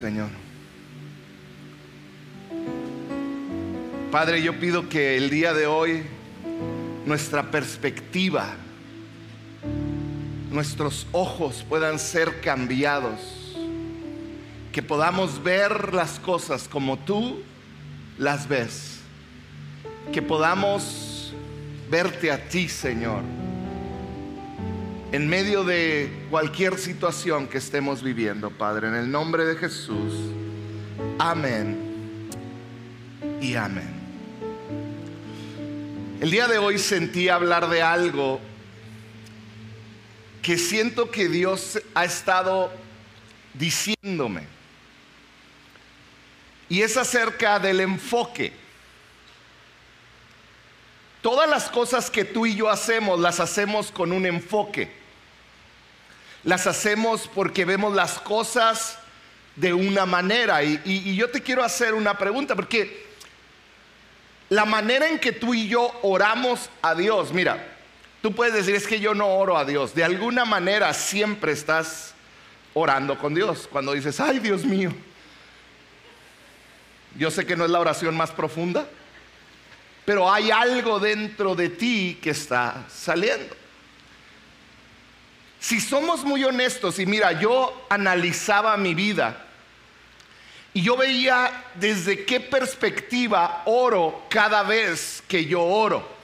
Señor. Padre, yo pido que el día de hoy nuestra perspectiva, nuestros ojos puedan ser cambiados, que podamos ver las cosas como tú las ves, que podamos verte a ti, Señor, en medio de cualquier situación que estemos viviendo, Padre, en el nombre de Jesús. Amén y amén. El día de hoy sentí hablar de algo que siento que Dios ha estado diciéndome. Y es acerca del enfoque. Todas las cosas que tú y yo hacemos las hacemos con un enfoque. Las hacemos porque vemos las cosas de una manera. Y, yo te quiero hacer una pregunta, porque la manera en que tú y yo oramos a Dios, mira, tú puedes decir es que yo no oro a Dios. De alguna manera siempre estás orando con Dios. Cuando dices, ay Dios mío, yo sé que no es la oración más profunda, pero hay algo dentro de ti que está saliendo. Si somos muy honestos, y mira, yo analizaba mi vida y yo veía desde qué perspectiva oro cada vez que yo oro.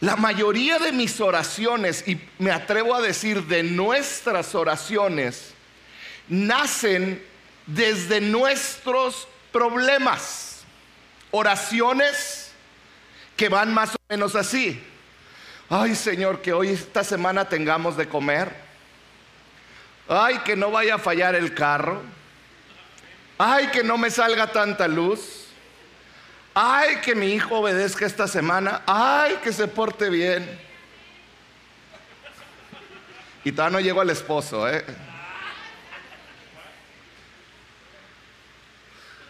La mayoría de mis oraciones, y me atrevo a decir de nuestras oraciones, nacen desde nuestros problemas. Oraciones que van más o menos así. Ay Señor, que hoy esta semana tengamos de comer. Ay, que no vaya a fallar el carro. Ay, que no me salga tanta luz. Ay, que mi hijo obedezca esta semana. Ay, que se porte bien. Y todavía no llego al esposo, ¿eh?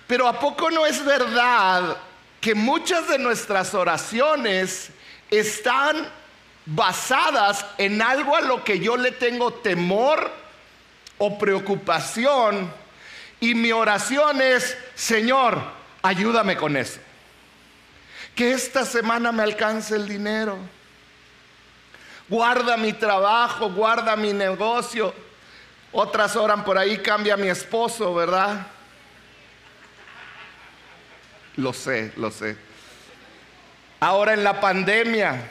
Pero ¿a poco no es verdad que muchas de nuestras oraciones están basadas en algo a lo que yo le tengo temor o preocupación? Y mi oración es, Señor, ayúdame con eso. Que esta semana me alcance el dinero. Guarda mi trabajo, guarda mi negocio. Otras oran por ahí, cambia mi esposo, ¿verdad? Lo sé, lo sé. Ahora en la pandemia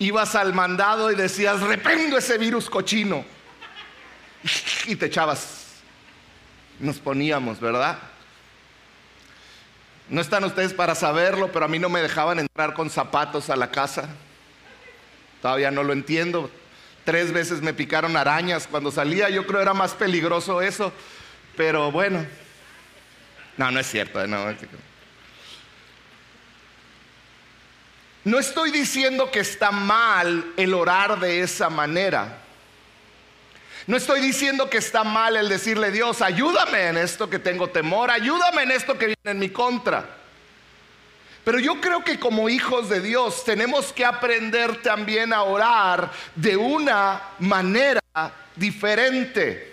ibas al mandado y decías, reprendo ese virus cochino. Y te echabas. Nos poníamos, ¿verdad? No están ustedes para saberlo, pero a mí no me dejaban entrar con zapatos a la casa. Todavía no lo entiendo. Tres veces me picaron arañas cuando salía. Yo creo era más peligroso eso. Pero bueno. No, no es cierto. No, no es cierto. No estoy diciendo que está mal el orar de esa manera. No estoy diciendo que está mal el decirle, Dios, ayúdame en esto que tengo temor, ayúdame en esto que viene en mi contra. Pero yo creo que como hijos de Dios tenemos que aprender también a orar de una manera diferente.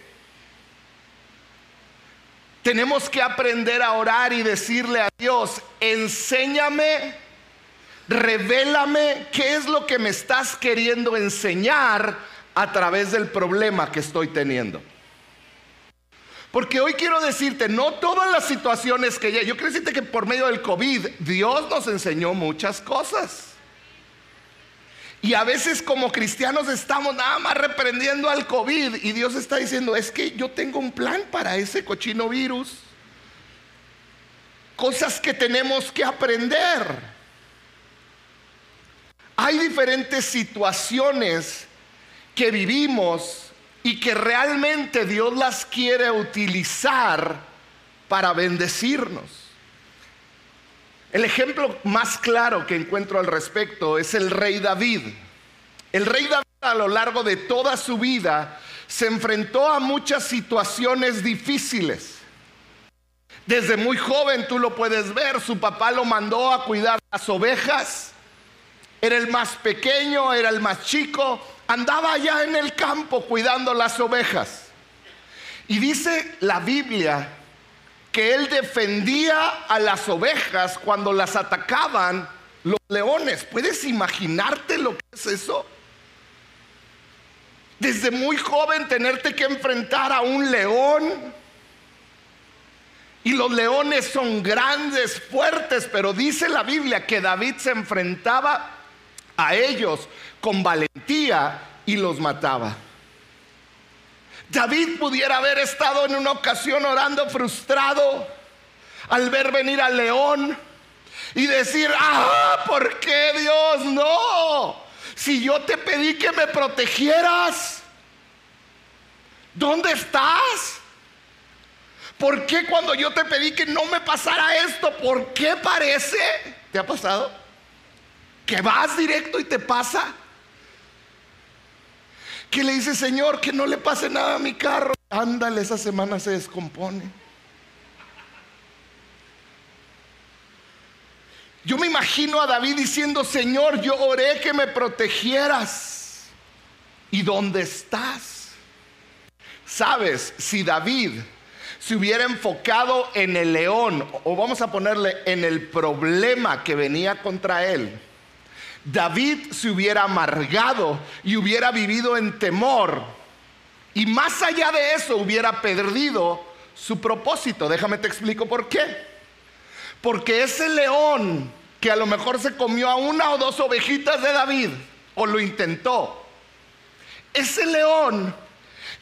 Tenemos que aprender a orar y decirle a Dios, enséñame revélame qué es lo que me estás queriendo enseñar a través del problema que estoy teniendo. Porque hoy quiero decirte, no todas las situaciones que yo quiero decirte que por medio del COVID Dios nos enseñó muchas cosas. Y a veces como cristianos estamos nada más reprendiendo al COVID y Dios está diciendo, es que yo tengo un plan para ese cochino virus. Cosas que tenemos que aprender. Hay diferentes situaciones que vivimos y que realmente Dios las quiere utilizar para bendecirnos. El ejemplo más claro que encuentro al respecto es el rey David. El rey David a lo largo de toda su vida se enfrentó a muchas situaciones difíciles. Desde muy joven tú lo puedes ver, su papá lo mandó a cuidar las ovejas era el más pequeño, era el más chico, andaba allá en el campo cuidando las ovejas. Y dice la Biblia que él defendía a las ovejas cuando las atacaban los leones. ¿Puedes imaginarte lo que es eso? Desde muy joven tenerte que enfrentar a un león. Y los leones son grandes, fuertes, pero dice la Biblia que David se enfrentaba a ellos con valentía y los mataba. David pudiera haber estado en una ocasión orando frustrado al ver venir al león y decir, ah, ¿por qué Dios no? Si yo te pedí que me protegieras, ¿dónde estás? ¿Por qué cuando yo te pedí que no me pasara esto, por qué parece? ¿Te ha pasado? Que vas directo y te pasa que le dice, Señor, que no le pase nada a mi carro. Ándale, esa semana se descompone. Yo me imagino a David diciendo, Señor, yo oré que me protegieras. ¿Y dónde estás? Sabes, si David se hubiera enfocado en el león, o vamos a ponerle en el problema que venía contra él, David se hubiera amargado y hubiera vivido en temor. Y más allá de eso hubiera perdido su propósito. Déjame te explico por qué. Porque ese león que a lo mejor se comió a una o dos ovejitas de David, o lo intentó, ese león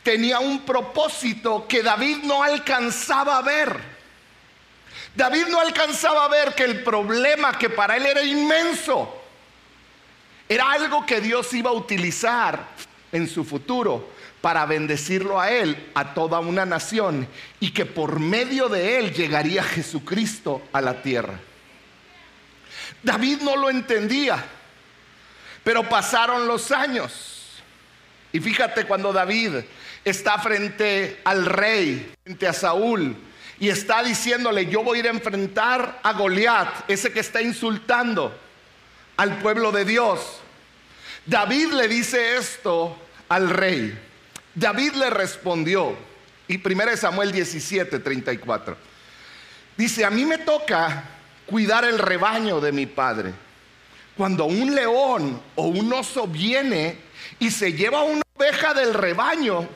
tenía un propósito que David no alcanzaba a ver. David no alcanzaba a ver que el problema que para él era inmenso, era algo que Dios iba a utilizar en su futuro para bendecirlo a él, a toda una nación, y que por medio de él llegaría Jesucristo a la tierra. David no lo entendía, pero pasaron los años. Y fíjate cuando David está frente al rey, frente a Saúl, y está diciéndole, yo voy a ir a enfrentar a Goliat, ese que está insultando al pueblo de Dios. David le dice esto al rey. David le respondió, y 1 Samuel 17, 34. Dice, a mí me toca cuidar el rebaño de mi padre. Cuando un león o un oso viene y se lleva una oveja del rebaño,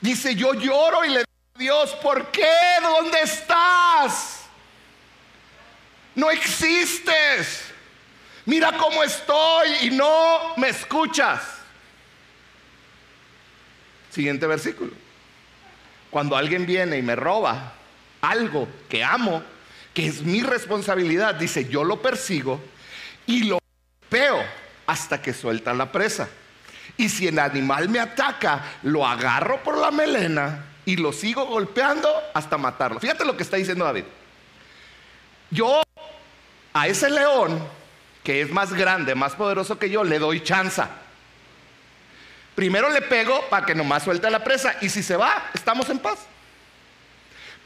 dice, yo lloro y le digo a Dios, ¿por qué? ¿Dónde estás? No existes. Mira cómo estoy y no me escuchas. Siguiente versículo. Cuando alguien viene y me roba algo que amo, que es mi responsabilidad, dice, yo lo persigo y lo veo hasta que suelta la presa. Y si el animal me ataca, lo agarro por la melena y lo sigo golpeando hasta matarlo. Fíjate lo que está diciendo David. Yo a ese león que es más grande, más poderoso que yo, le doy chanza. Primero le pego para que nomás suelte la presa y si se va, estamos en paz.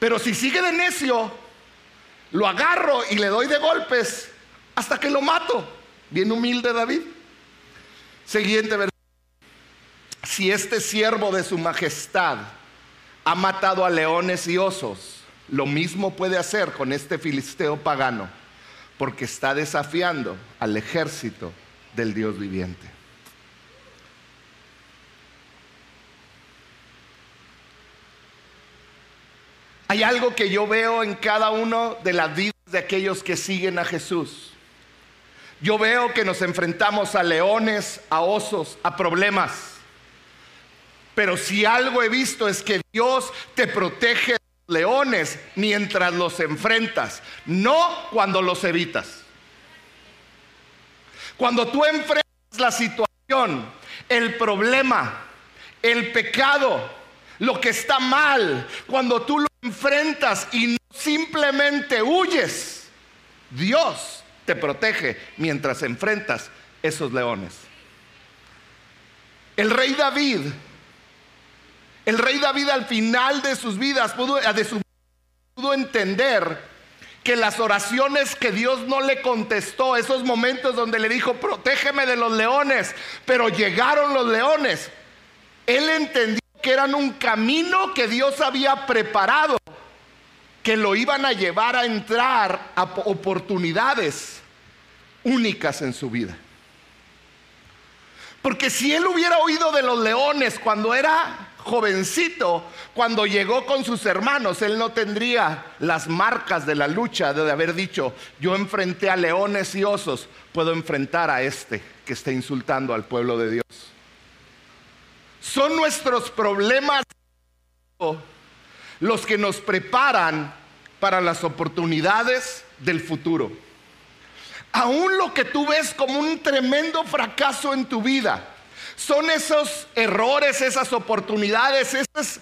Pero si sigue de necio, lo agarro y le doy de golpes hasta que lo mato. Bien humilde David. Siguiente versículo. Si este siervo de su majestad ha matado a leones y osos, lo mismo puede hacer con este filisteo pagano porque está desafiando al ejército del Dios viviente. Hay algo que yo veo en cada uno de las vidas de aquellos que siguen a Jesús. Yo veo que nos enfrentamos a leones, a osos, a problemas. Pero si algo he visto es que Dios te protege leones mientras los enfrentas, no cuando los evitas. Cuando tú enfrentas la situación, el problema, el pecado, lo que está mal, cuando tú lo enfrentas y no simplemente huyes, Dios te protege mientras enfrentas esos leones. El rey David el rey David al final de sus vidas pudo, su, pudo entender que las oraciones que Dios no le contestó, esos momentos donde le dijo, protégeme de los leones, pero llegaron los leones. Él entendió que eran un camino que Dios había preparado, que lo iban a llevar a entrar a oportunidades únicas en su vida. Porque si él hubiera oído de los leones cuando era jovencito, cuando llegó con sus hermanos, él no tendría las marcas de la lucha de haber dicho, yo enfrenté a leones y osos, puedo enfrentar a este que está insultando al pueblo de Dios. Son nuestros problemas los que nos preparan para las oportunidades del futuro. Aún lo que tú ves como un tremendo fracaso en tu vida, son esos errores, esas oportunidades, esos,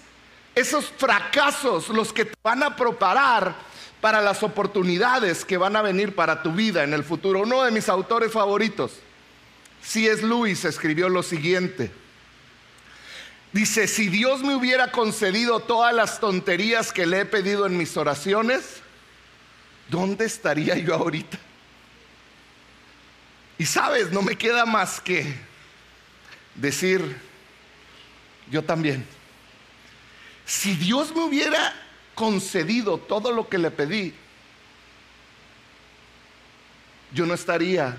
esos fracasos los que te van a preparar para las oportunidades que van a venir para tu vida en el futuro. Uno de mis autores favoritos, C.S. Lewis, escribió lo siguiente. Dice, si Dios me hubiera concedido todas las tonterías que le he pedido en mis oraciones, ¿dónde estaría yo ahorita? Y sabes, no me queda más que decir, yo también. Si Dios me hubiera concedido todo lo que le pedí, yo no estaría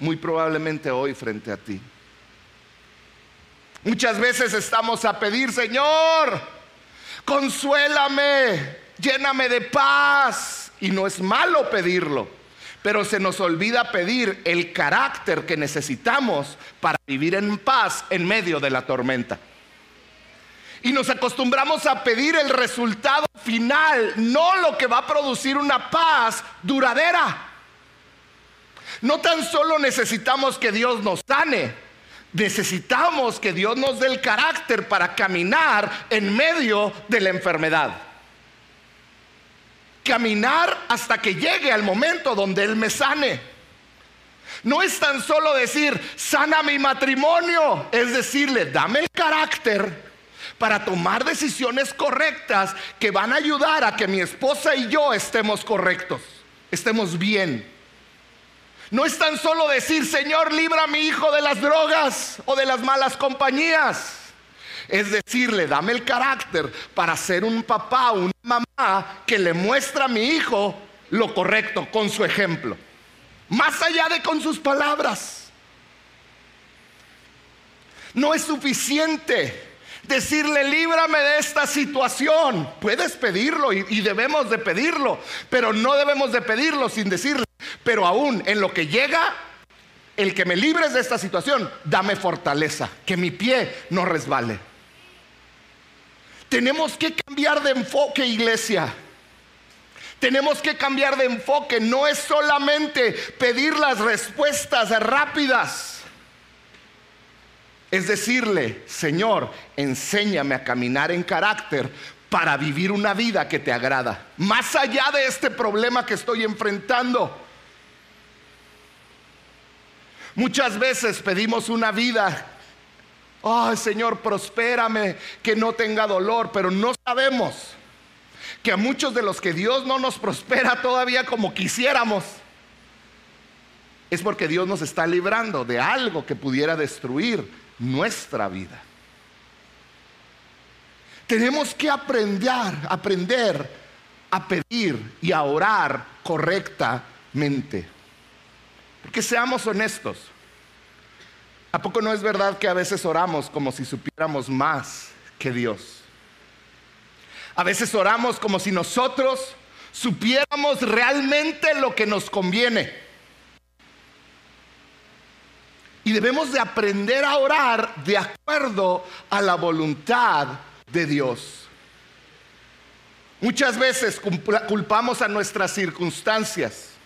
muy probablemente hoy frente a ti. Muchas veces estamos a pedir, Señor, consuélame, lléname de paz. Y no es malo pedirlo, pero se nos olvida pedir el carácter que necesitamos para vivir en paz en medio de la tormenta. Y nos acostumbramos a pedir el resultado final, no lo que va a producir una paz duradera. No tan solo necesitamos que Dios nos sane, necesitamos que Dios nos dé el carácter para caminar en medio de la enfermedad. Caminar hasta que llegue al momento donde Él me sane. No es tan solo decir, sana mi matrimonio, es decirle, dame el carácter para tomar decisiones correctas que van a ayudar a que mi esposa y yo estemos correctos, estemos bien. No es tan solo decir, Señor, libra a mi hijo de las drogas o de las malas compañías. Es decirle, dame el carácter para ser un papá, una mamá que le muestra a mi hijo lo correcto con su ejemplo. Más allá de con sus palabras. No es suficiente decirle, líbrame de esta situación. Puedes pedirlo y, debemos de pedirlo, pero no debemos de pedirlo sin decirle, pero aún en lo que llega, el que me libres de esta situación, dame fortaleza, que mi pie no resbale. Tenemos que cambiar de enfoque, iglesia. Tenemos que cambiar de enfoque. No es solamente pedir las respuestas rápidas. Es decirle, Señor, enséñame a caminar en carácter para vivir una vida que te agrada. Más allá de este problema que estoy enfrentando. Muchas veces pedimos una vida, ay Señor, prospérame, que no tenga dolor, pero no sabemos que a muchos de los que Dios no nos prospera todavía como quisiéramos, es porque Dios nos está librando de algo que pudiera destruir nuestra vida. Tenemos que aprender, aprender a pedir y a orar correctamente. Porque seamos honestos. ¿A poco no es verdad que a veces oramos como si supiéramos más que Dios? A veces oramos como si nosotros supiéramos realmente lo que nos conviene. Y debemos de aprender a orar de acuerdo a la voluntad de Dios. Muchas veces culpamos a nuestras circunstancias.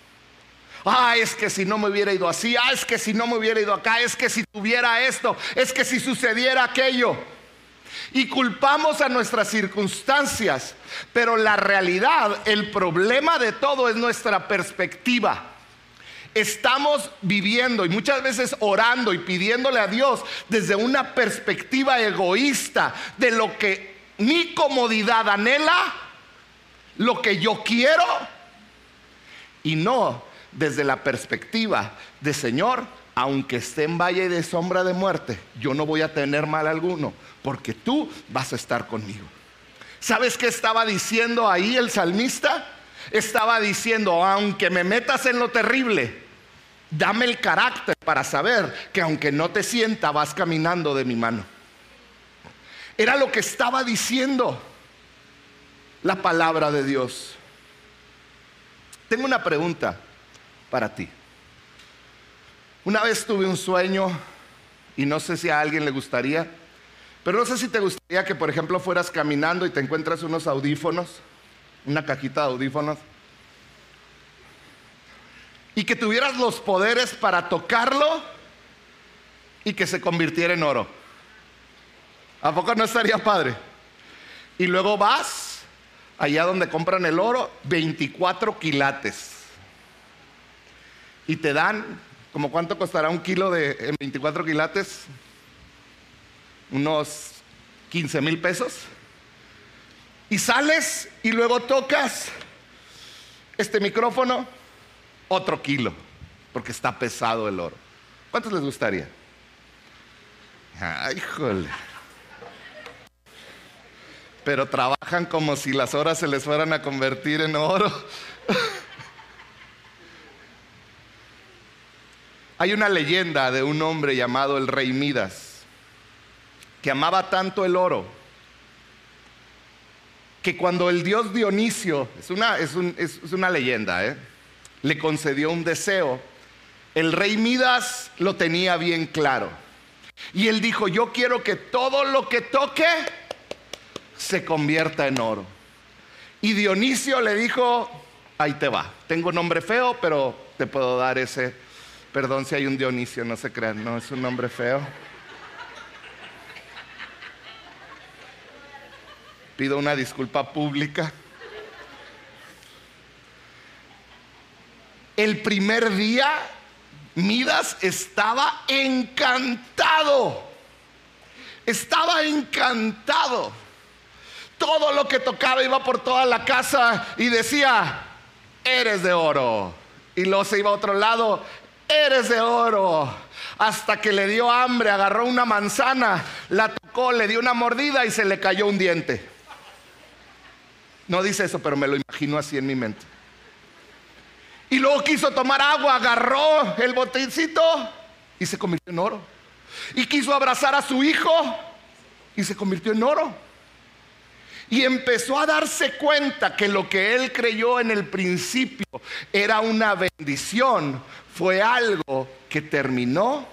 Ah, es que si no me hubiera ido así, ah, es que si no me hubiera ido acá, es que si tuviera esto, es que si sucediera aquello. Y culpamos a nuestras circunstancias, pero la realidad, el problema de todo es nuestra perspectiva. Estamos viviendo y muchas veces orando y pidiéndole a Dios desde una perspectiva egoísta de lo que mi comodidad anhela, lo que yo quiero y no desde la perspectiva de Señor, aunque esté en valle de sombra de muerte, yo no voy a tener mal alguno, porque tú vas a estar conmigo. ¿Sabes qué estaba diciendo ahí el salmista? Estaba diciendo, aunque me metas en lo terrible, dame el carácter para saber que aunque no te sienta, vas caminando de mi mano. Era lo que estaba diciendo la palabra de Dios. Tengo una pregunta para ti. Una vez tuve un sueño y no sé si a alguien le gustaría, pero no sé si te gustaría que, por ejemplo, fueras caminando y te encuentras unos audífonos, una cajita de audífonos, y que tuvieras los poderes para tocarlo y que se convirtiera en oro. ¿A poco no estaría padre? Y luego vas allá donde compran el oro, 24 quilates. Y te dan, ¿como cuánto costará un kilo de 24 quilates? Unos 15 mil pesos. Y sales y luego tocas este micrófono, otro kilo, porque está pesado el oro. ¿Cuántos les gustaría? Ay, híjole pero trabajan como si las horas se les fueran a convertir en oro. Hay una leyenda de un hombre llamado el rey Midas, que amaba tanto el oro, que cuando el dios Dionisio, es una, es una leyenda, ¿eh? le concedió un deseo, el rey Midas lo tenía bien claro. Y él dijo, yo quiero que todo lo que toque se convierta en oro. Y Dionisio le dijo, ahí te va, tengo nombre feo, pero te puedo dar ese, perdón si hay un Dionisio, no se crean, no es un nombre feo. Pido una disculpa pública. El primer día, Midas estaba encantado. Estaba encantado todo lo que tocaba iba por toda la casa y decía, eres de oro. Y luego se iba a otro lado, eres de oro. Hasta que le dio hambre, agarró una manzana, la tocó, le dio una mordida y se le cayó un diente. No dice eso, pero me lo imagino así en mi mente. Y luego quiso tomar agua, agarró el botecito y se convirtió en oro. Y quiso abrazar a su hijo y se convirtió en oro. Y empezó a darse cuenta que lo que él creyó en el principio era una bendición, fue algo que terminó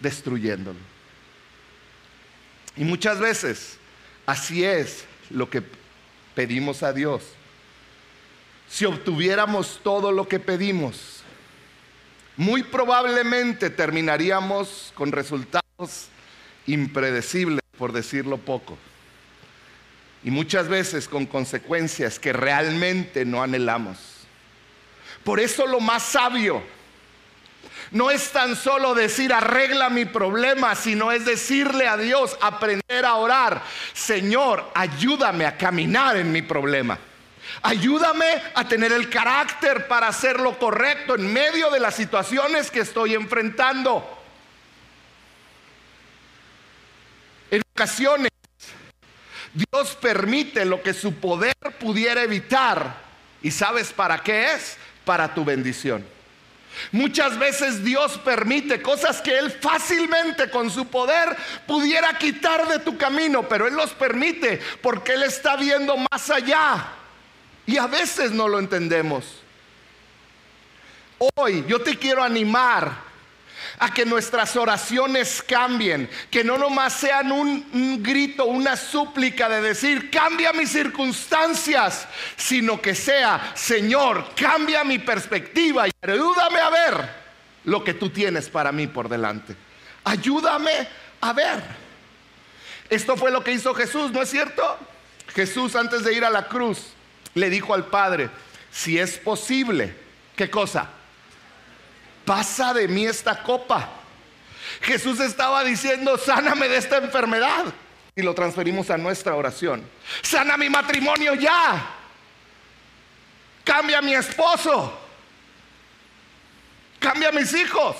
destruyéndolo. Y muchas veces así es lo que pedimos a Dios. Si obtuviéramos todo lo que pedimos, muy probablemente terminaríamos con resultados impredecibles, por decirlo poco y muchas veces con consecuencias que realmente no anhelamos. Por eso lo más sabio no es tan solo decir arregla mi problema, sino es decirle a Dios, aprender a orar, Señor, ayúdame a caminar en mi problema. Ayúdame a tener el carácter para hacer lo correcto en medio de las situaciones que estoy enfrentando. En ocasiones Dios permite lo que su poder pudiera evitar. ¿Y sabes para qué es? Para tu bendición. Muchas veces Dios permite cosas que Él fácilmente con su poder pudiera quitar de tu camino, pero Él los permite porque Él está viendo más allá. Y a veces no lo entendemos. Hoy yo te quiero animar a que nuestras oraciones cambien, que no nomás sean un, grito, una súplica de decir, cambia mis circunstancias, sino que sea, Señor, cambia mi perspectiva y ayúdame a ver lo que tú tienes para mí por delante. Ayúdame a ver. Esto fue lo que hizo Jesús, ¿no es cierto? Jesús antes de ir a la cruz le dijo al Padre, si es posible, ¿qué cosa? Pasa de mí esta copa. Jesús estaba diciendo, sáname de esta enfermedad. Y lo transferimos a nuestra oración. Sana mi matrimonio ya. Cambia mi esposo. cambia a mis hijos.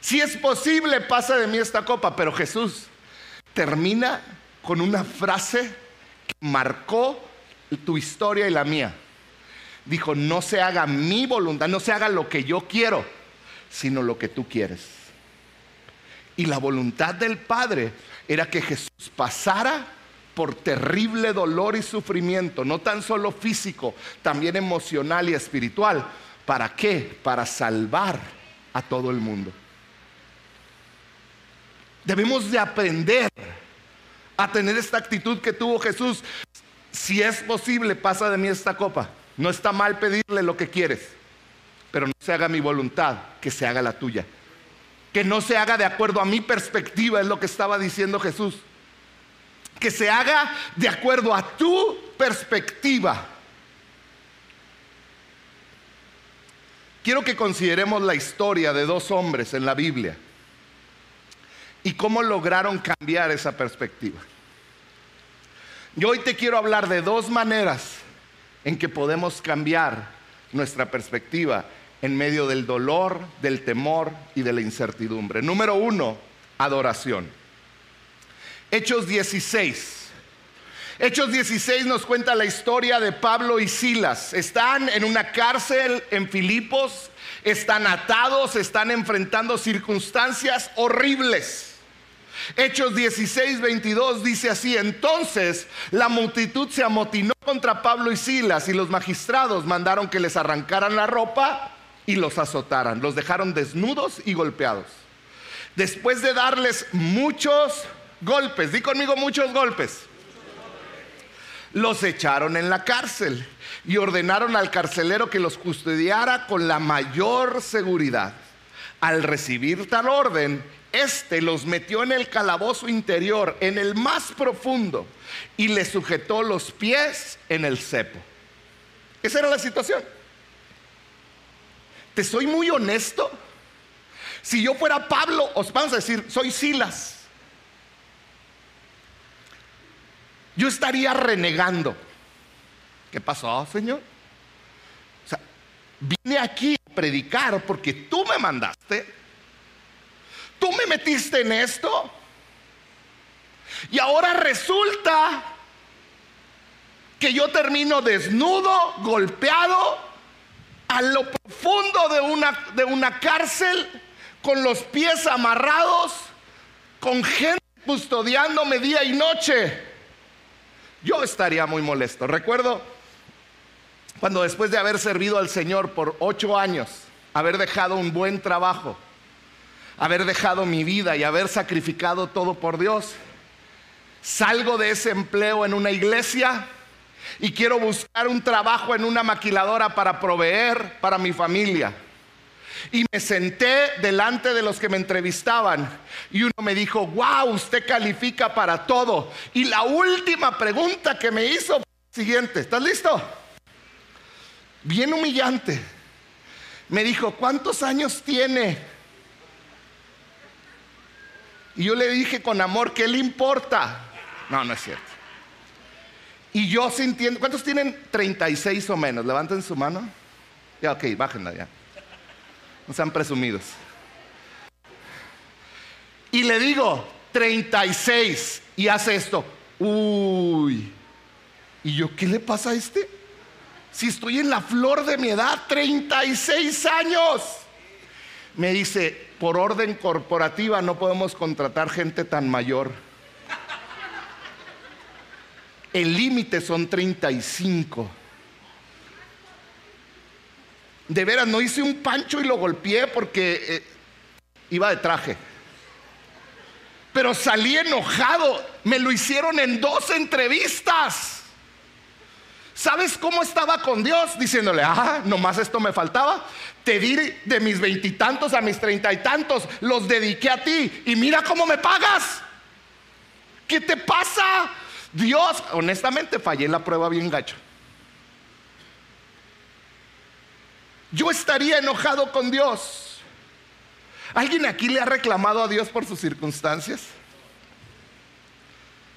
Si es posible, pasa de mí esta copa. Pero Jesús termina con una frase que marcó tu historia y la mía. Dijo, no se haga mi voluntad, no se haga lo que yo quiero, sino lo que tú quieres. Y la voluntad del Padre era que Jesús pasara por terrible dolor y sufrimiento, no tan solo físico, también emocional y espiritual. ¿Para qué? Para salvar a todo el mundo. Debemos de aprender a tener esta actitud que tuvo Jesús. Si es posible, pasa de mí esta copa. No está mal pedirle lo que quieres, pero no se haga mi voluntad, que se haga la tuya. Que no se haga de acuerdo a mi perspectiva, es lo que estaba diciendo Jesús. Que se haga de acuerdo a tu perspectiva. Quiero que consideremos la historia de dos hombres en la Biblia y cómo lograron cambiar esa perspectiva. Yo hoy te quiero hablar de dos maneras en que podemos cambiar nuestra perspectiva en medio del dolor, del temor y de la incertidumbre. Número uno, adoración. Hechos 16. Hechos 16 nos cuenta la historia de Pablo y Silas. Están en una cárcel en Filipos, están atados, están enfrentando circunstancias horribles. Hechos 16, 22 dice así, entonces la multitud se amotinó contra Pablo y Silas y los magistrados mandaron que les arrancaran la ropa y los azotaran, los dejaron desnudos y golpeados. Después de darles muchos golpes, di conmigo muchos golpes, los echaron en la cárcel y ordenaron al carcelero que los custodiara con la mayor seguridad. Al recibir tal orden, este los metió en el calabozo interior, en el más profundo, y le sujetó los pies en el cepo. Esa era la situación. Te soy muy honesto. Si yo fuera Pablo, os vamos a decir, soy Silas. Yo estaría renegando. ¿Qué pasó, Señor? O sea, vine aquí a predicar porque tú me mandaste tú me metiste en esto. Y ahora resulta que yo termino desnudo, golpeado, a lo profundo de una, de una cárcel, con los pies amarrados, con gente custodiándome día y noche. Yo estaría muy molesto. Recuerdo cuando después de haber servido al Señor por ocho años, haber dejado un buen trabajo, haber dejado mi vida y haber sacrificado todo por Dios. Salgo de ese empleo en una iglesia y quiero buscar un trabajo en una maquiladora para proveer para mi familia. Y me senté delante de los que me entrevistaban y uno me dijo, wow, usted califica para todo. Y la última pregunta que me hizo fue la siguiente, ¿estás listo? Bien humillante. Me dijo, ¿cuántos años tiene? Y yo le dije con amor, ¿qué le importa? No, no es cierto. Y yo sintiendo, ¿cuántos tienen 36 o menos? Levanten su mano. Ya, ok, bájenla ya. No sean presumidos. Y le digo, 36. Y hace esto. Uy. Y yo, ¿qué le pasa a este? Si estoy en la flor de mi edad, 36 años. Me dice, por orden corporativa no podemos contratar gente tan mayor. El límite son 35. De veras, no hice un pancho y lo golpeé porque eh, iba de traje. Pero salí enojado. Me lo hicieron en dos entrevistas. ¿Sabes cómo estaba con Dios? Diciéndole, ah, nomás esto me faltaba. Te di de mis veintitantos a mis treinta y tantos, los dediqué a ti y mira cómo me pagas. ¿Qué te pasa? Dios, honestamente fallé la prueba bien gacho. Yo estaría enojado con Dios. ¿Alguien aquí le ha reclamado a Dios por sus circunstancias?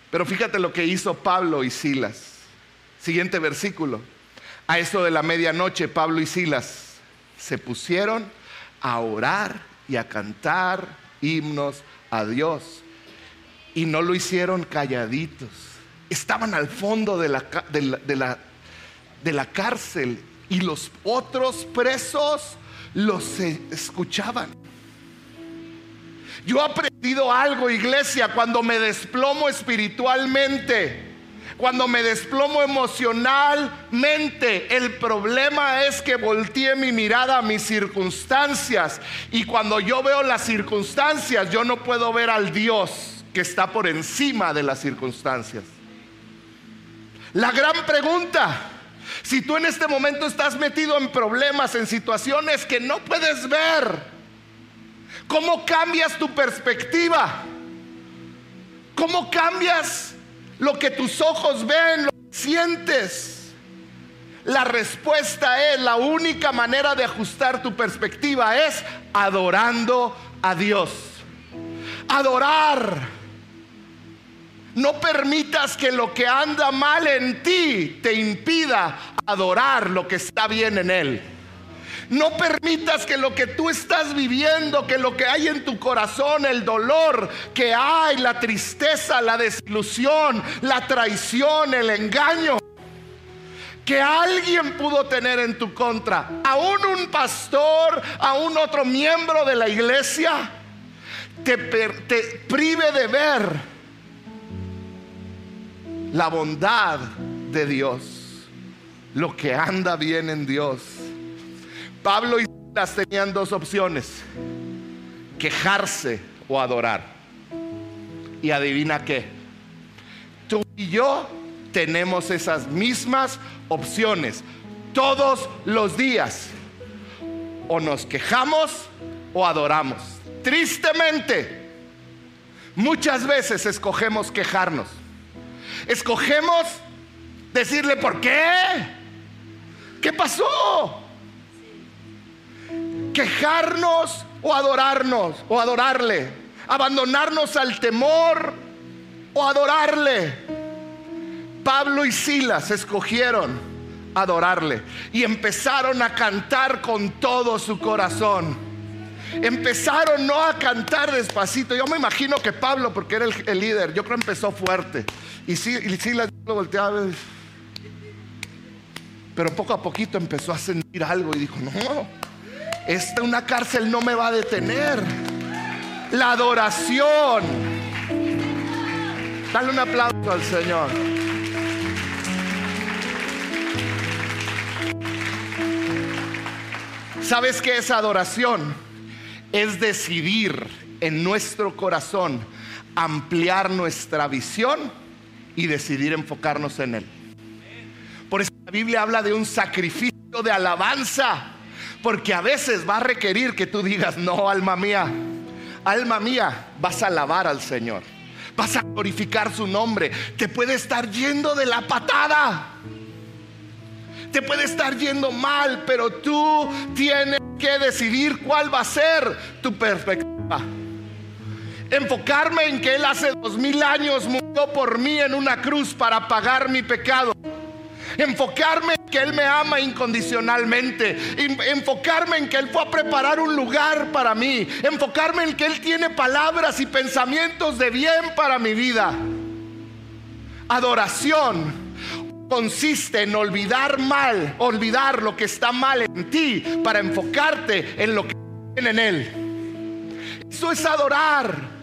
Pero fíjate lo que hizo Pablo y Silas. Siguiente versículo. A eso de la medianoche, Pablo y Silas se pusieron a orar y a cantar himnos a Dios. Y no lo hicieron calladitos. Estaban al fondo de la, de la, de la cárcel y los otros presos los escuchaban. Yo he aprendido algo, iglesia, cuando me desplomo espiritualmente, cuando me desplomo emocionalmente. El problema es que volteé mi mirada a mis circunstancias y cuando yo veo las circunstancias, yo no puedo ver al Dios que está por encima de las circunstancias. La gran pregunta, si tú en este momento estás metido en problemas, en situaciones que no puedes ver, ¿Cómo cambias tu perspectiva? ¿Cómo cambias lo que tus ojos ven, lo que sientes? La respuesta es, la única manera de ajustar tu perspectiva es adorando a Dios. Adorar. No permitas que lo que anda mal en ti te impida adorar lo que está bien en Él. No permitas que lo que tú estás viviendo, que lo que hay en tu corazón, el dolor que hay, la tristeza, la desilusión, la traición, el engaño, que alguien pudo tener en tu contra, aún un pastor, aún otro miembro de la iglesia, te, te prive de ver la bondad de Dios, lo que anda bien en Dios. Pablo y Silas tenían dos opciones, quejarse o adorar. Y adivina qué, tú y yo tenemos esas mismas opciones todos los días. O nos quejamos o adoramos. Tristemente, muchas veces escogemos quejarnos. Escogemos decirle, ¿por qué? ¿Qué pasó? Quejarnos o adorarnos o adorarle, abandonarnos al temor o adorarle. Pablo y Silas escogieron adorarle y empezaron a cantar con todo su corazón. Empezaron no a cantar despacito. Yo me imagino que Pablo, porque era el, líder, yo creo empezó fuerte. Y, Silas lo volteaba. Pero poco a poquito empezó a sentir algo y dijo, no, esta una cárcel no me va a detener. La adoración. Dale un aplauso al Señor. ¿Sabes qué es adoración? Es decidir en nuestro corazón ampliar nuestra visión y decidir enfocarnos en Él. Por eso la Biblia habla de un sacrificio de alabanza. Porque a veces va a requerir que tú digas, no, alma mía, alma mía, vas a alabar al Señor. Vas a glorificar su nombre. Te puede estar yendo de la patada. Te puede estar yendo mal, pero tú tienes que decidir cuál va a ser tu perspectiva. Enfocarme en que Él hace dos mil años murió por mí en una cruz para pagar mi pecado enfocarme en que Él me ama incondicionalmente, enfocarme en que Él fue a preparar un lugar para mí, enfocarme en que Él tiene palabras y pensamientos de bien para mi vida. Adoración consiste en olvidar mal, olvidar lo que está mal en ti para enfocarte en lo que en Él. Eso es adorar.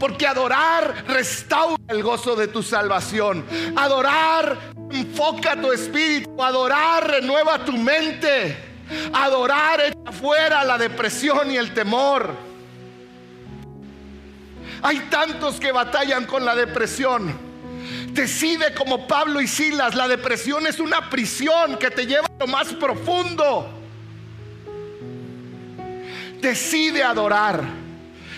Porque adorar restaura el gozo de tu salvación. Adorar enfoca tu espíritu. Adorar renueva tu mente. Adorar echa fuera la depresión y el temor. Hay tantos que batallan con la depresión. Decide como Pablo y Silas, la depresión es una prisión que te lleva a lo más profundo. Decide adorar.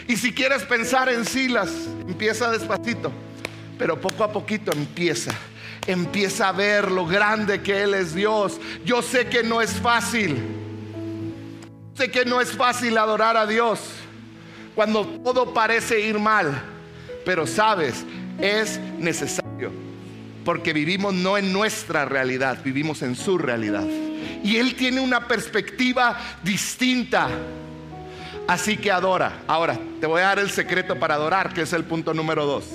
Y si quieres pensar en Silas, empieza despacito, pero poco a poquito empieza. Empieza a ver lo grande que Él es Dios. Yo sé que no es fácil. Sé que no es fácil adorar a Dios cuando todo parece ir mal. Pero sabes, es necesario. Porque vivimos no en nuestra realidad, vivimos en su realidad. Y Él tiene una perspectiva distinta Así que adora. Ahora, te voy a dar el secreto para adorar, que es el punto número dos.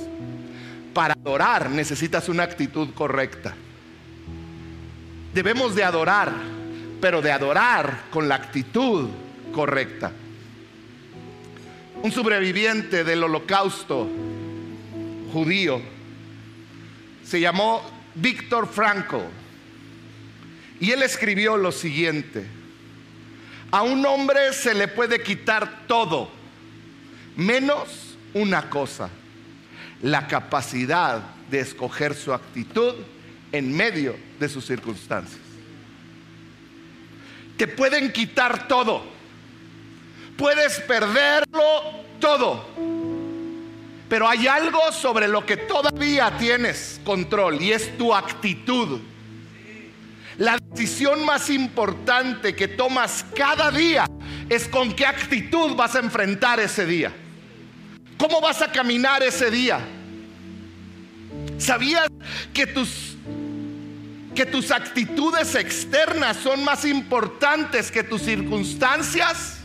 Para adorar necesitas una actitud correcta. Debemos de adorar, pero de adorar con la actitud correcta. Un sobreviviente del holocausto judío se llamó Víctor Frankl y él escribió lo siguiente, a un hombre se le puede quitar todo, menos una cosa, la capacidad de escoger su actitud en medio de sus circunstancias. Te pueden quitar todo, puedes perderlo todo, pero hay algo sobre lo que todavía tienes control y es tu actitud. La decisión más importante que tomas cada día es con qué actitud vas a enfrentar ese día. ¿Cómo vas a caminar ese día? ¿Sabías que tus que tus actitudes externas son más importantes que tus circunstancias?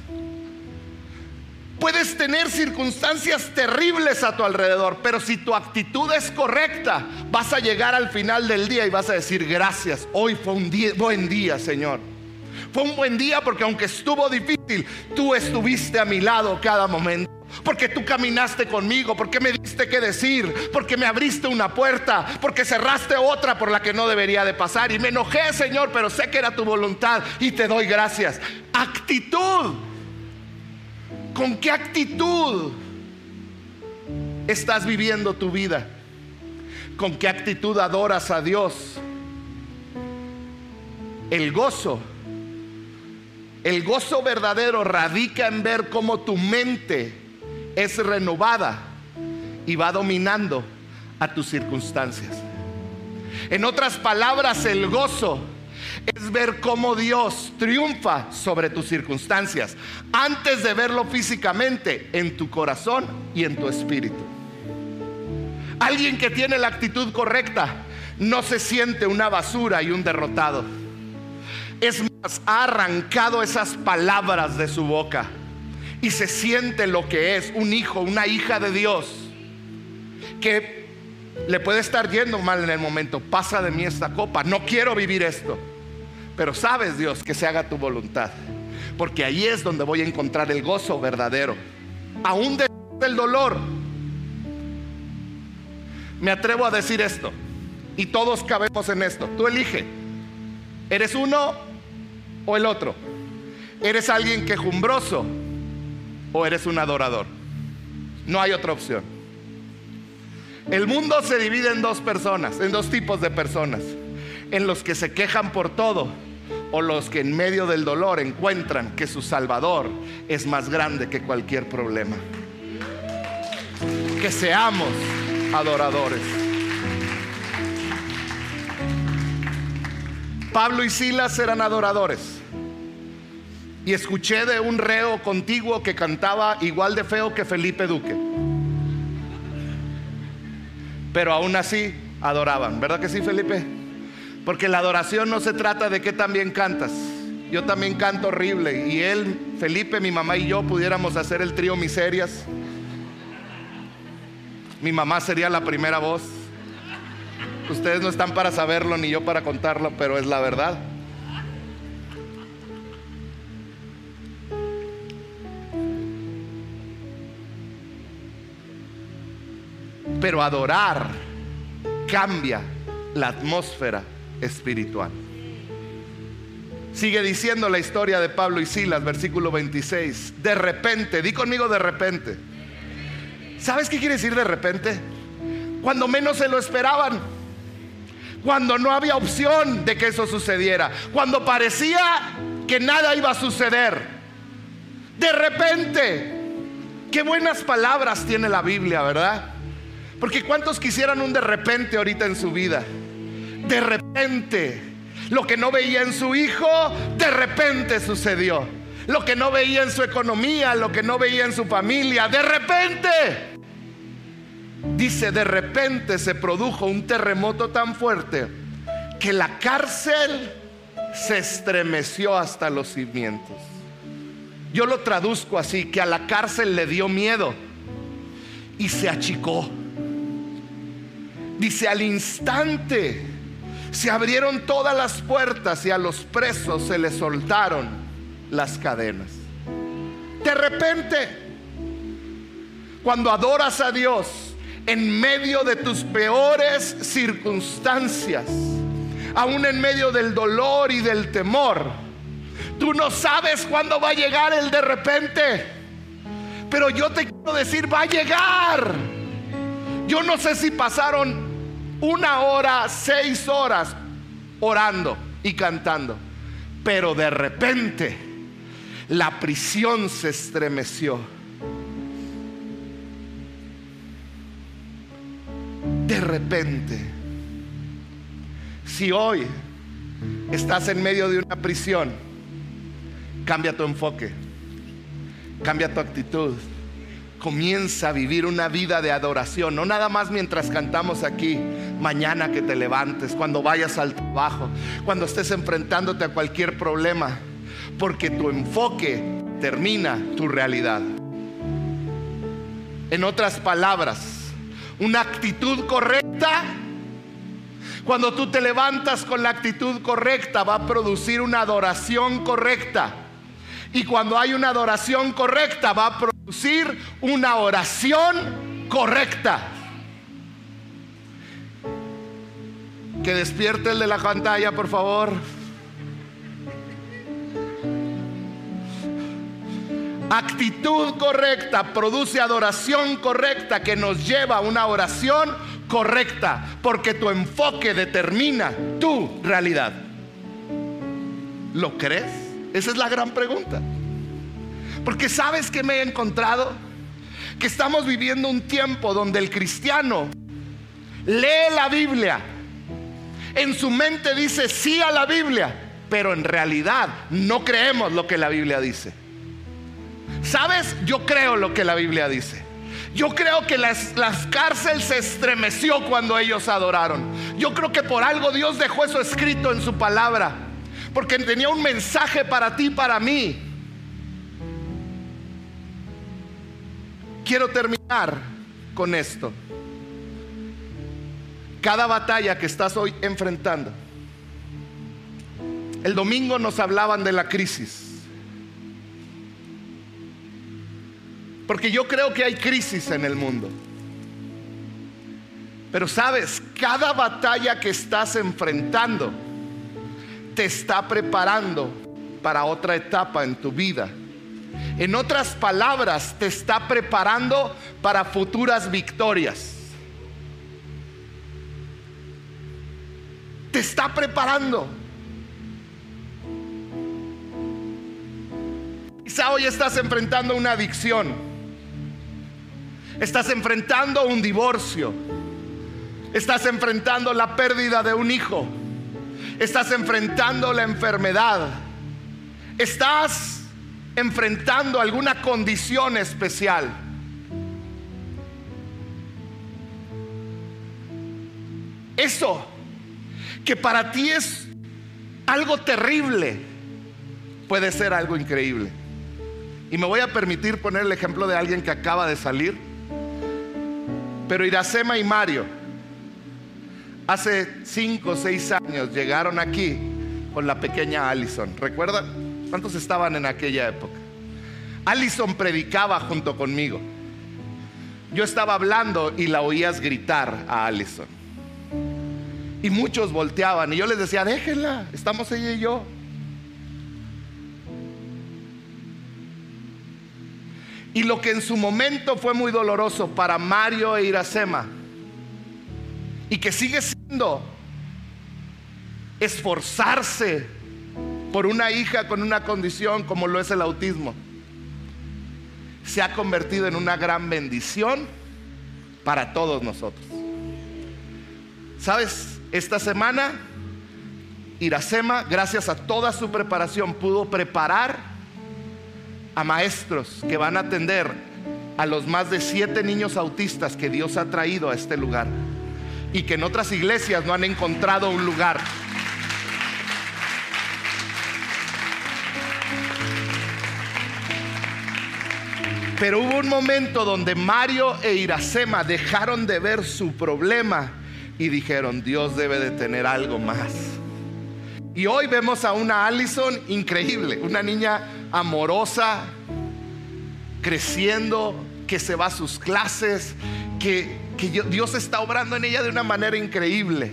Puedes tener circunstancias terribles a tu alrededor, pero si tu actitud es correcta, vas a llegar al final del día y vas a decir gracias. Hoy fue un buen día, Señor. Fue un buen día porque aunque estuvo difícil, tú estuviste a mi lado cada momento. Porque tú caminaste conmigo, porque me diste que decir, porque me abriste una puerta, porque cerraste otra por la que no debería de pasar. Y me enojé, Señor, pero sé que era tu voluntad y te doy gracias. Actitud ¿Con qué actitud estás viviendo tu vida? ¿Con qué actitud adoras a Dios? El gozo, el gozo verdadero radica en ver cómo tu mente es renovada y va dominando a tus circunstancias. En otras palabras, el gozo es ver cómo Dios triunfa sobre tus circunstancias antes de verlo físicamente en tu corazón y en tu espíritu. Alguien que tiene la actitud correcta no se siente una basura y un derrotado. Es más, ha arrancado esas palabras de su boca y se siente lo que es un hijo, una hija de Dios, que le puede estar yendo mal en el momento, pasa de mí esta copa, no quiero vivir esto. Pero sabes, Dios, que se haga tu voluntad. Porque ahí es donde voy a encontrar el gozo verdadero. Aún del dolor. Me atrevo a decir esto. Y todos cabemos en esto. Tú elige. ¿Eres uno o el otro? ¿Eres alguien quejumbroso o eres un adorador? No hay otra opción. El mundo se divide en dos personas, en dos tipos de personas en los que se quejan por todo o los que en medio del dolor encuentran que su Salvador es más grande que cualquier problema. Que seamos adoradores. Pablo y Silas eran adoradores. Y escuché de un reo contiguo que cantaba igual de feo que Felipe Duque. Pero aún así adoraban. ¿Verdad que sí, Felipe? Porque la adoración no se trata de que también cantas. Yo también canto horrible. Y él, Felipe, mi mamá y yo pudiéramos hacer el trío Miserias. Mi mamá sería la primera voz. Ustedes no están para saberlo ni yo para contarlo, pero es la verdad. Pero adorar cambia la atmósfera espiritual. Sigue diciendo la historia de Pablo y Silas, versículo 26. De repente, di conmigo de repente. ¿Sabes qué quiere decir de repente? Cuando menos se lo esperaban. Cuando no había opción de que eso sucediera. Cuando parecía que nada iba a suceder. De repente. Qué buenas palabras tiene la Biblia, ¿verdad? Porque ¿cuántos quisieran un de repente ahorita en su vida? De repente. Lo que no veía en su hijo, de repente sucedió. Lo que no veía en su economía, lo que no veía en su familia, de repente. Dice, de repente se produjo un terremoto tan fuerte que la cárcel se estremeció hasta los cimientos. Yo lo traduzco así, que a la cárcel le dio miedo y se achicó. Dice, al instante se abrieron todas las puertas y a los presos se les soltaron las cadenas. De repente, cuando adoras a Dios en medio de tus peores circunstancias, aún en medio del dolor y del temor, tú no sabes cuándo va a llegar el de repente. Pero yo te quiero decir, va a llegar. Yo no sé si pasaron una hora, seis horas orando y cantando. Pero de repente la prisión se estremeció. De repente, si hoy estás en medio de una prisión, cambia tu enfoque, cambia tu actitud comienza a vivir una vida de adoración, no nada más mientras cantamos aquí, mañana que te levantes, cuando vayas al trabajo, cuando estés enfrentándote a cualquier problema, porque tu enfoque termina tu realidad. En otras palabras, una actitud correcta, cuando tú te levantas con la actitud correcta, va a producir una adoración correcta. Y cuando hay una adoración correcta, va a producir una oración correcta. Que despierte el de la pantalla, por favor. Actitud correcta produce adoración correcta que nos lleva a una oración correcta, porque tu enfoque determina tu realidad. ¿Lo crees? Esa es la gran pregunta. Porque sabes que me he encontrado que estamos viviendo un tiempo donde el cristiano lee la Biblia, en su mente dice sí a la Biblia, pero en realidad no creemos lo que la Biblia dice. ¿Sabes? Yo creo lo que la Biblia dice. Yo creo que las, las cárceles se estremeció cuando ellos adoraron. Yo creo que por algo Dios dejó eso escrito en su palabra porque tenía un mensaje para ti, para mí. Quiero terminar con esto. Cada batalla que estás hoy enfrentando. El domingo nos hablaban de la crisis. Porque yo creo que hay crisis en el mundo. Pero sabes, cada batalla que estás enfrentando te está preparando para otra etapa en tu vida. En otras palabras, te está preparando para futuras victorias. Te está preparando. Quizá hoy estás enfrentando una adicción. Estás enfrentando un divorcio. Estás enfrentando la pérdida de un hijo estás enfrentando la enfermedad, estás enfrentando alguna condición especial. Eso que para ti es algo terrible, puede ser algo increíble. Y me voy a permitir poner el ejemplo de alguien que acaba de salir. Pero Iracema y Mario Hace cinco o seis años llegaron aquí con la pequeña Allison. ¿Recuerdan? ¿Cuántos estaban en aquella época? Allison predicaba junto conmigo. Yo estaba hablando y la oías gritar a Allison. Y muchos volteaban y yo les decía, déjenla, estamos ella y yo. Y lo que en su momento fue muy doloroso para Mario e Iracema y que sigue siendo esforzarse por una hija con una condición como lo es el autismo, se ha convertido en una gran bendición para todos nosotros. ¿Sabes? Esta semana Iracema, gracias a toda su preparación, pudo preparar a maestros que van a atender a los más de siete niños autistas que Dios ha traído a este lugar y que en otras iglesias no han encontrado un lugar. Pero hubo un momento donde Mario e Iracema dejaron de ver su problema y dijeron, Dios debe de tener algo más. Y hoy vemos a una Allison increíble, una niña amorosa, creciendo, que se va a sus clases, que, Dios está obrando en ella de una manera increíble.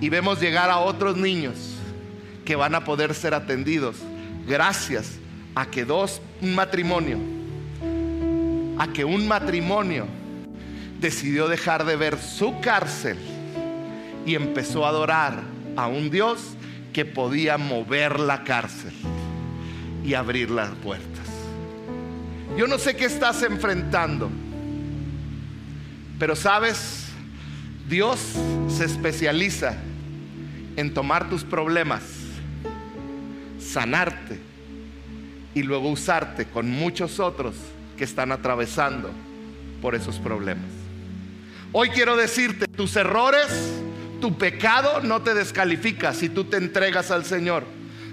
Y vemos llegar a otros niños que van a poder ser atendidos gracias a que dos, un matrimonio, a que un matrimonio decidió dejar de ver su cárcel y empezó a adorar a un Dios que podía mover la cárcel y abrir las puertas. Yo no sé qué estás enfrentando, pero sabes, Dios se especializa en tomar tus problemas, sanarte y luego usarte con muchos otros que están atravesando por esos problemas. Hoy quiero decirte, tus errores, tu pecado no te descalifica si tú te entregas al Señor.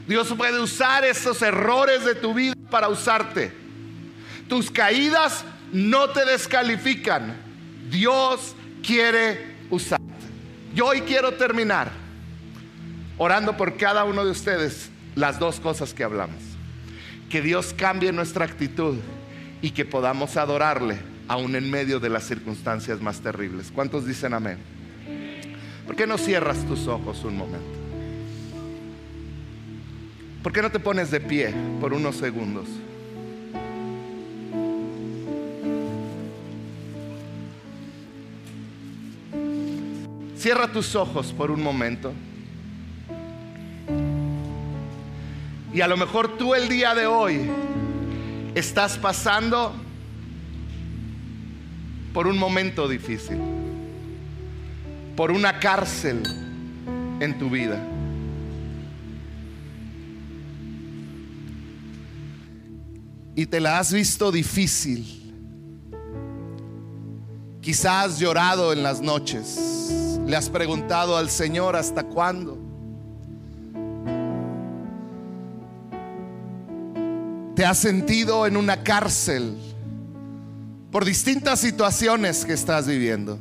Dios puede usar esos errores de tu vida para usarte. Tus caídas no te descalifican. Dios quiere usarte. Yo hoy quiero terminar orando por cada uno de ustedes las dos cosas que hablamos. Que Dios cambie nuestra actitud y que podamos adorarle aún en medio de las circunstancias más terribles. ¿Cuántos dicen amén? ¿Por qué no cierras tus ojos un momento? ¿Por qué no te pones de pie por unos segundos? Cierra tus ojos por un momento. Y a lo mejor tú el día de hoy estás pasando por un momento difícil, por una cárcel en tu vida. Y te la has visto difícil. Quizás has llorado en las noches. Le has preguntado al Señor hasta cuándo. Te has sentido en una cárcel por distintas situaciones que estás viviendo.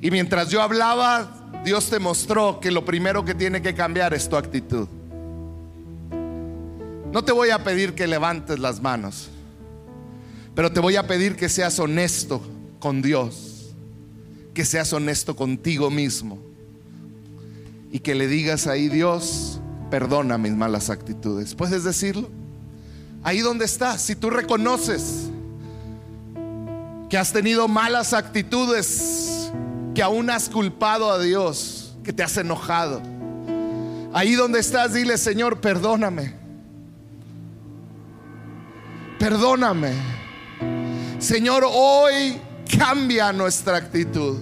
Y mientras yo hablaba, Dios te mostró que lo primero que tiene que cambiar es tu actitud. No te voy a pedir que levantes las manos, pero te voy a pedir que seas honesto con Dios, que seas honesto contigo mismo y que le digas ahí, Dios, perdona mis malas actitudes. ¿Puedes decirlo? Ahí donde estás, si tú reconoces que has tenido malas actitudes, que aún has culpado a Dios, que te has enojado. Ahí donde estás, dile, Señor, perdóname. Perdóname. Señor, hoy cambia nuestra actitud.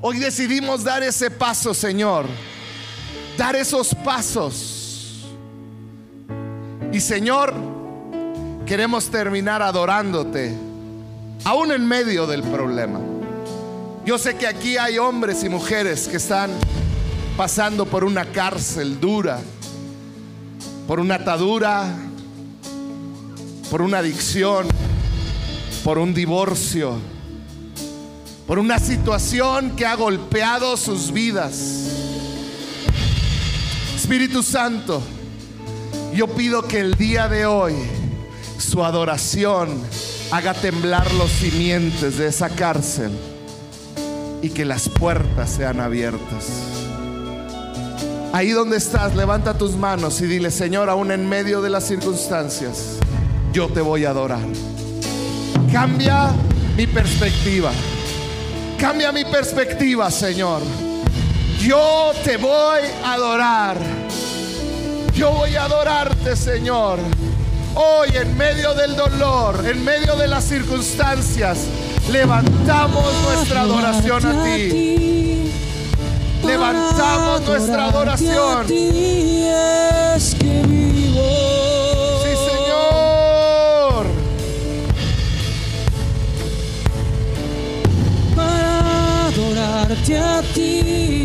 Hoy decidimos dar ese paso, Señor dar esos pasos. Y Señor, queremos terminar adorándote, aún en medio del problema. Yo sé que aquí hay hombres y mujeres que están pasando por una cárcel dura, por una atadura, por una adicción, por un divorcio, por una situación que ha golpeado sus vidas. Espíritu Santo, yo pido que el día de hoy su adoración haga temblar los cimientos de esa cárcel y que las puertas sean abiertas. Ahí donde estás, levanta tus manos y dile, Señor, aún en medio de las circunstancias, yo te voy a adorar. Cambia mi perspectiva. Cambia mi perspectiva, Señor. Yo te voy a adorar. Yo voy a adorarte, Señor. Hoy en medio del dolor, en medio de las circunstancias, levantamos nuestra adoración a ti. Levantamos nuestra adoración. Sí, Señor. Para adorarte a ti.